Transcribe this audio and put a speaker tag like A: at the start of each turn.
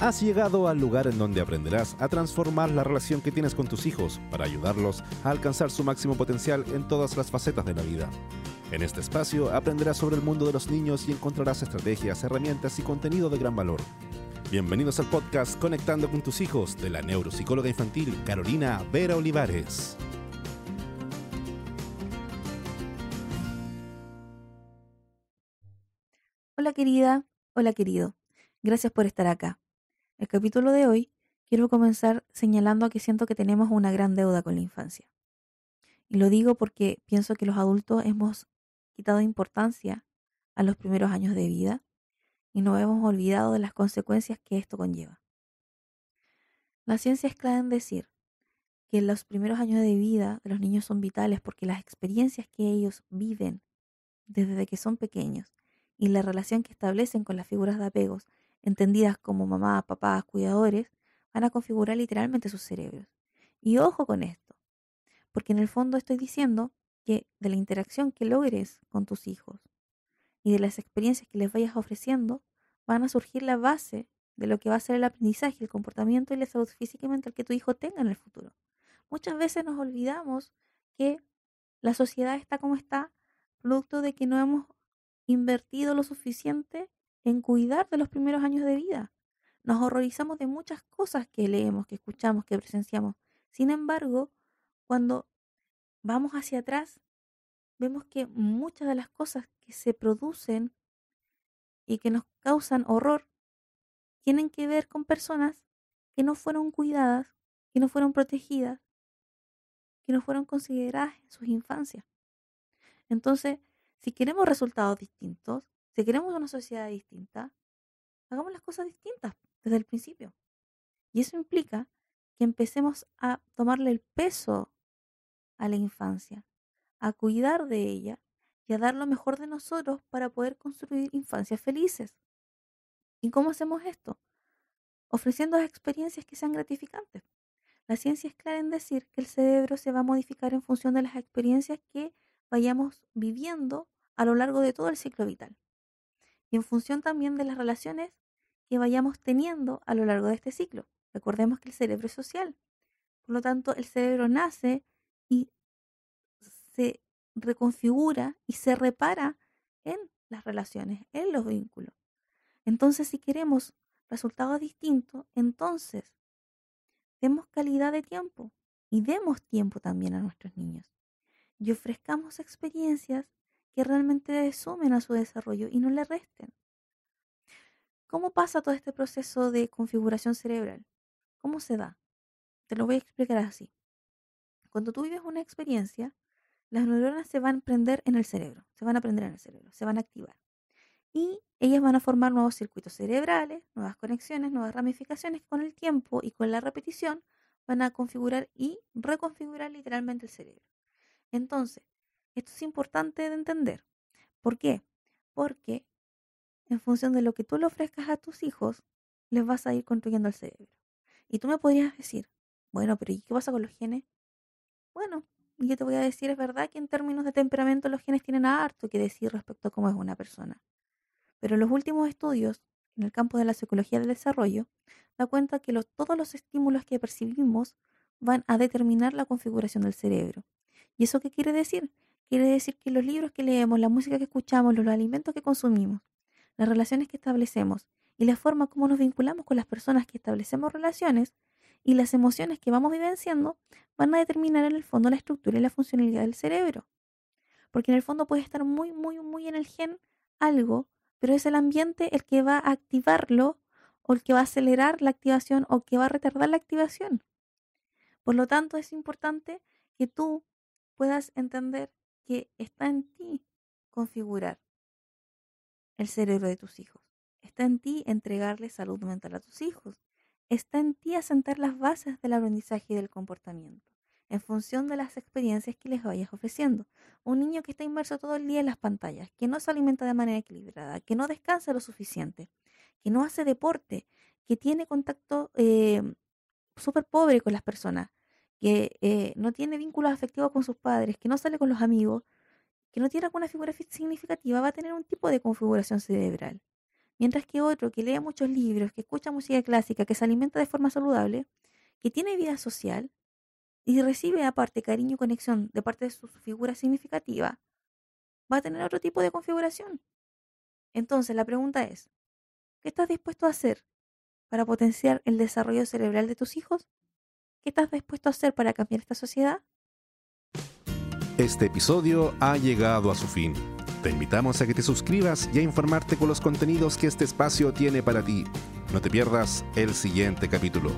A: Has llegado al lugar en donde aprenderás a transformar la relación que tienes con tus hijos para ayudarlos a alcanzar su máximo potencial en todas las facetas de la vida. En este espacio aprenderás sobre el mundo de los niños y encontrarás estrategias, herramientas y contenido de gran valor. Bienvenidos al podcast Conectando con tus hijos de la neuropsicóloga infantil Carolina Vera Olivares.
B: Hola querida, hola querido. Gracias por estar acá. El capítulo de hoy quiero comenzar señalando que siento que tenemos una gran deuda con la infancia. Y lo digo porque pienso que los adultos hemos quitado importancia a los primeros años de vida y nos hemos olvidado de las consecuencias que esto conlleva. La ciencia es clara en decir que los primeros años de vida de los niños son vitales porque las experiencias que ellos viven desde que son pequeños y la relación que establecen con las figuras de apegos entendidas como mamás, papás, cuidadores, van a configurar literalmente sus cerebros. Y ojo con esto, porque en el fondo estoy diciendo que de la interacción que logres con tus hijos y de las experiencias que les vayas ofreciendo, van a surgir la base de lo que va a ser el aprendizaje, el comportamiento y la salud física y mental que tu hijo tenga en el futuro. Muchas veces nos olvidamos que la sociedad está como está, producto de que no hemos invertido lo suficiente en cuidar de los primeros años de vida. Nos horrorizamos de muchas cosas que leemos, que escuchamos, que presenciamos. Sin embargo, cuando vamos hacia atrás, vemos que muchas de las cosas que se producen y que nos causan horror tienen que ver con personas que no fueron cuidadas, que no fueron protegidas, que no fueron consideradas en sus infancias. Entonces, si queremos resultados distintos, si queremos una sociedad distinta, hagamos las cosas distintas desde el principio. Y eso implica que empecemos a tomarle el peso a la infancia, a cuidar de ella y a dar lo mejor de nosotros para poder construir infancias felices. ¿Y cómo hacemos esto? Ofreciendo experiencias que sean gratificantes. La ciencia es clara en decir que el cerebro se va a modificar en función de las experiencias que vayamos viviendo a lo largo de todo el ciclo vital y en función también de las relaciones que vayamos teniendo a lo largo de este ciclo. Recordemos que el cerebro es social. Por lo tanto, el cerebro nace y se reconfigura y se repara en las relaciones, en los vínculos. Entonces, si queremos resultados distintos, entonces demos calidad de tiempo y demos tiempo también a nuestros niños y ofrezcamos experiencias que realmente sumen a su desarrollo y no le resten. ¿Cómo pasa todo este proceso de configuración cerebral? ¿Cómo se da? Te lo voy a explicar así. Cuando tú vives una experiencia, las neuronas se van a prender en el cerebro, se van a prender en el cerebro, se van a activar. Y ellas van a formar nuevos circuitos cerebrales, nuevas conexiones, nuevas ramificaciones con el tiempo y con la repetición van a configurar y reconfigurar literalmente el cerebro. Entonces, esto es importante de entender. ¿Por qué? Porque en función de lo que tú le ofrezcas a tus hijos, les vas a ir construyendo el cerebro. Y tú me podrías decir, bueno, pero ¿y qué pasa con los genes? Bueno, yo te voy a decir, es verdad que en términos de temperamento los genes tienen harto que decir respecto a cómo es una persona. Pero los últimos estudios en el campo de la psicología del desarrollo da cuenta que todos los estímulos que percibimos van a determinar la configuración del cerebro. ¿Y eso qué quiere decir? Quiere decir que los libros que leemos, la música que escuchamos, los alimentos que consumimos, las relaciones que establecemos y la forma como nos vinculamos con las personas que establecemos relaciones y las emociones que vamos vivenciando van a determinar en el fondo la estructura y la funcionalidad del cerebro. Porque en el fondo puede estar muy, muy, muy en el gen algo, pero es el ambiente el que va a activarlo o el que va a acelerar la activación o que va a retardar la activación. Por lo tanto, es importante que tú puedas entender está en ti configurar el cerebro de tus hijos. Está en ti entregarle salud mental a tus hijos. Está en ti asentar las bases del aprendizaje y del comportamiento en función de las experiencias que les vayas ofreciendo. Un niño que está inmerso todo el día en las pantallas, que no se alimenta de manera equilibrada, que no descansa lo suficiente, que no hace deporte, que tiene contacto eh, súper pobre con las personas, que eh, no tiene vínculos afectivos con sus padres, que no sale con los amigos, que no tiene alguna figura significativa, va a tener un tipo de configuración cerebral. Mientras que otro que lee muchos libros, que escucha música clásica, que se alimenta de forma saludable, que tiene vida social y recibe aparte cariño y conexión de parte de su figura significativa, va a tener otro tipo de configuración. Entonces la pregunta es, ¿qué estás dispuesto a hacer para potenciar el desarrollo cerebral de tus hijos? ¿Qué estás dispuesto a hacer para cambiar esta sociedad?
A: Este episodio ha llegado a su fin. Te invitamos a que te suscribas y a informarte con los contenidos que este espacio tiene para ti. No te pierdas el siguiente capítulo.